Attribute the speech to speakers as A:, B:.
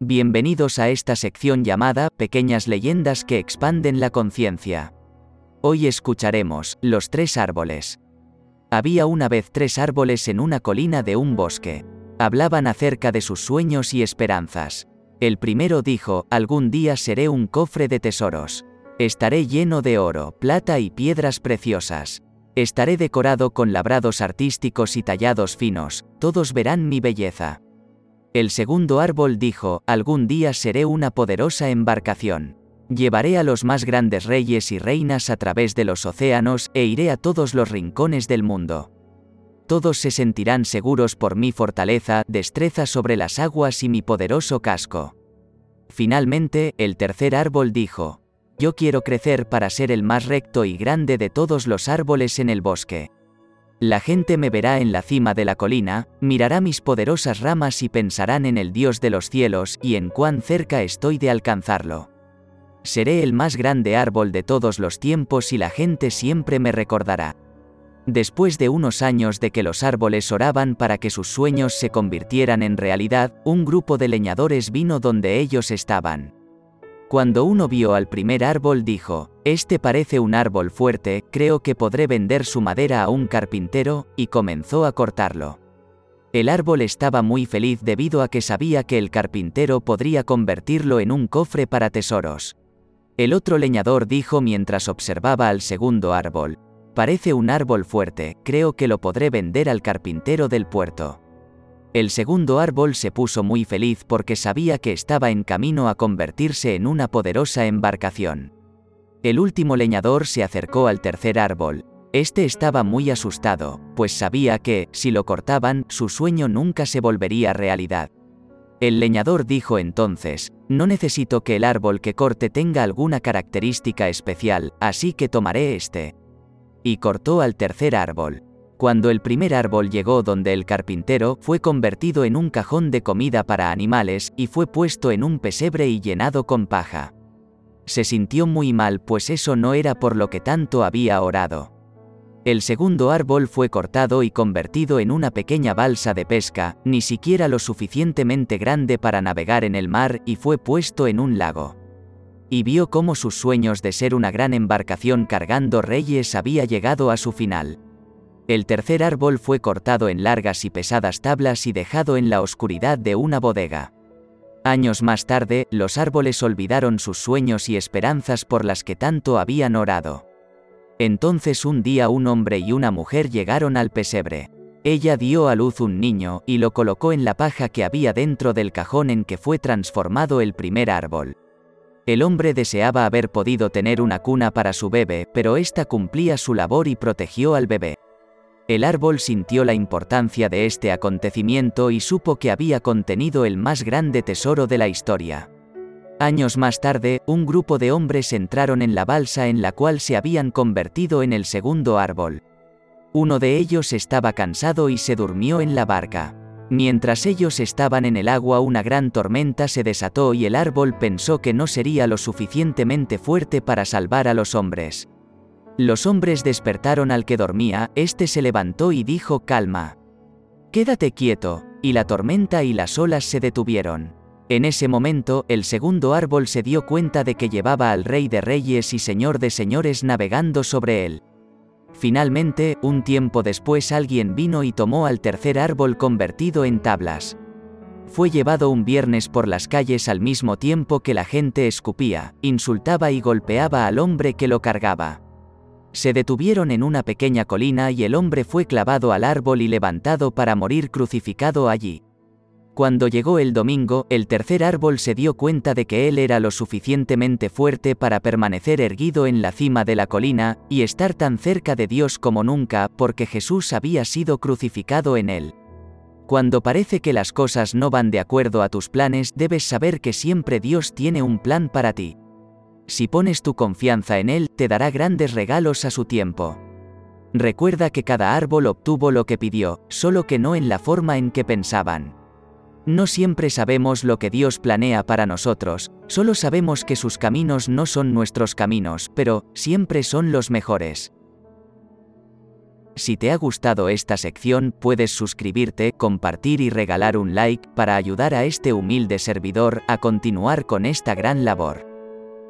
A: Bienvenidos a esta sección llamada Pequeñas leyendas que expanden la conciencia. Hoy escucharemos Los tres árboles. Había una vez tres árboles en una colina de un bosque. Hablaban acerca de sus sueños y esperanzas. El primero dijo, algún día seré un cofre de tesoros. Estaré lleno de oro, plata y piedras preciosas. Estaré decorado con labrados artísticos y tallados finos, todos verán mi belleza. El segundo árbol dijo, algún día seré una poderosa embarcación. Llevaré a los más grandes reyes y reinas a través de los océanos e iré a todos los rincones del mundo. Todos se sentirán seguros por mi fortaleza, destreza sobre las aguas y mi poderoso casco. Finalmente, el tercer árbol dijo, Yo quiero crecer para ser el más recto y grande de todos los árboles en el bosque. La gente me verá en la cima de la colina, mirará mis poderosas ramas y pensarán en el Dios de los cielos y en cuán cerca estoy de alcanzarlo. Seré el más grande árbol de todos los tiempos y la gente siempre me recordará. Después de unos años de que los árboles oraban para que sus sueños se convirtieran en realidad, un grupo de leñadores vino donde ellos estaban. Cuando uno vio al primer árbol dijo, Este parece un árbol fuerte, creo que podré vender su madera a un carpintero, y comenzó a cortarlo. El árbol estaba muy feliz debido a que sabía que el carpintero podría convertirlo en un cofre para tesoros. El otro leñador dijo mientras observaba al segundo árbol, Parece un árbol fuerte, creo que lo podré vender al carpintero del puerto. El segundo árbol se puso muy feliz porque sabía que estaba en camino a convertirse en una poderosa embarcación. El último leñador se acercó al tercer árbol. Este estaba muy asustado, pues sabía que, si lo cortaban, su sueño nunca se volvería realidad. El leñador dijo entonces, no necesito que el árbol que corte tenga alguna característica especial, así que tomaré este. Y cortó al tercer árbol. Cuando el primer árbol llegó donde el carpintero, fue convertido en un cajón de comida para animales, y fue puesto en un pesebre y llenado con paja. Se sintió muy mal pues eso no era por lo que tanto había orado. El segundo árbol fue cortado y convertido en una pequeña balsa de pesca, ni siquiera lo suficientemente grande para navegar en el mar, y fue puesto en un lago. Y vio cómo sus sueños de ser una gran embarcación cargando reyes había llegado a su final. El tercer árbol fue cortado en largas y pesadas tablas y dejado en la oscuridad de una bodega. Años más tarde, los árboles olvidaron sus sueños y esperanzas por las que tanto habían orado. Entonces un día un hombre y una mujer llegaron al pesebre. Ella dio a luz un niño y lo colocó en la paja que había dentro del cajón en que fue transformado el primer árbol. El hombre deseaba haber podido tener una cuna para su bebé, pero ésta cumplía su labor y protegió al bebé. El árbol sintió la importancia de este acontecimiento y supo que había contenido el más grande tesoro de la historia. Años más tarde, un grupo de hombres entraron en la balsa en la cual se habían convertido en el segundo árbol. Uno de ellos estaba cansado y se durmió en la barca. Mientras ellos estaban en el agua una gran tormenta se desató y el árbol pensó que no sería lo suficientemente fuerte para salvar a los hombres. Los hombres despertaron al que dormía, éste se levantó y dijo calma. Quédate quieto, y la tormenta y las olas se detuvieron. En ese momento, el segundo árbol se dio cuenta de que llevaba al rey de reyes y señor de señores navegando sobre él. Finalmente, un tiempo después alguien vino y tomó al tercer árbol convertido en tablas. Fue llevado un viernes por las calles al mismo tiempo que la gente escupía, insultaba y golpeaba al hombre que lo cargaba. Se detuvieron en una pequeña colina y el hombre fue clavado al árbol y levantado para morir crucificado allí. Cuando llegó el domingo, el tercer árbol se dio cuenta de que él era lo suficientemente fuerte para permanecer erguido en la cima de la colina, y estar tan cerca de Dios como nunca, porque Jesús había sido crucificado en él. Cuando parece que las cosas no van de acuerdo a tus planes, debes saber que siempre Dios tiene un plan para ti. Si pones tu confianza en Él, te dará grandes regalos a su tiempo. Recuerda que cada árbol obtuvo lo que pidió, solo que no en la forma en que pensaban. No siempre sabemos lo que Dios planea para nosotros, solo sabemos que sus caminos no son nuestros caminos, pero siempre son los mejores. Si te ha gustado esta sección, puedes suscribirte, compartir y regalar un like para ayudar a este humilde servidor a continuar con esta gran labor.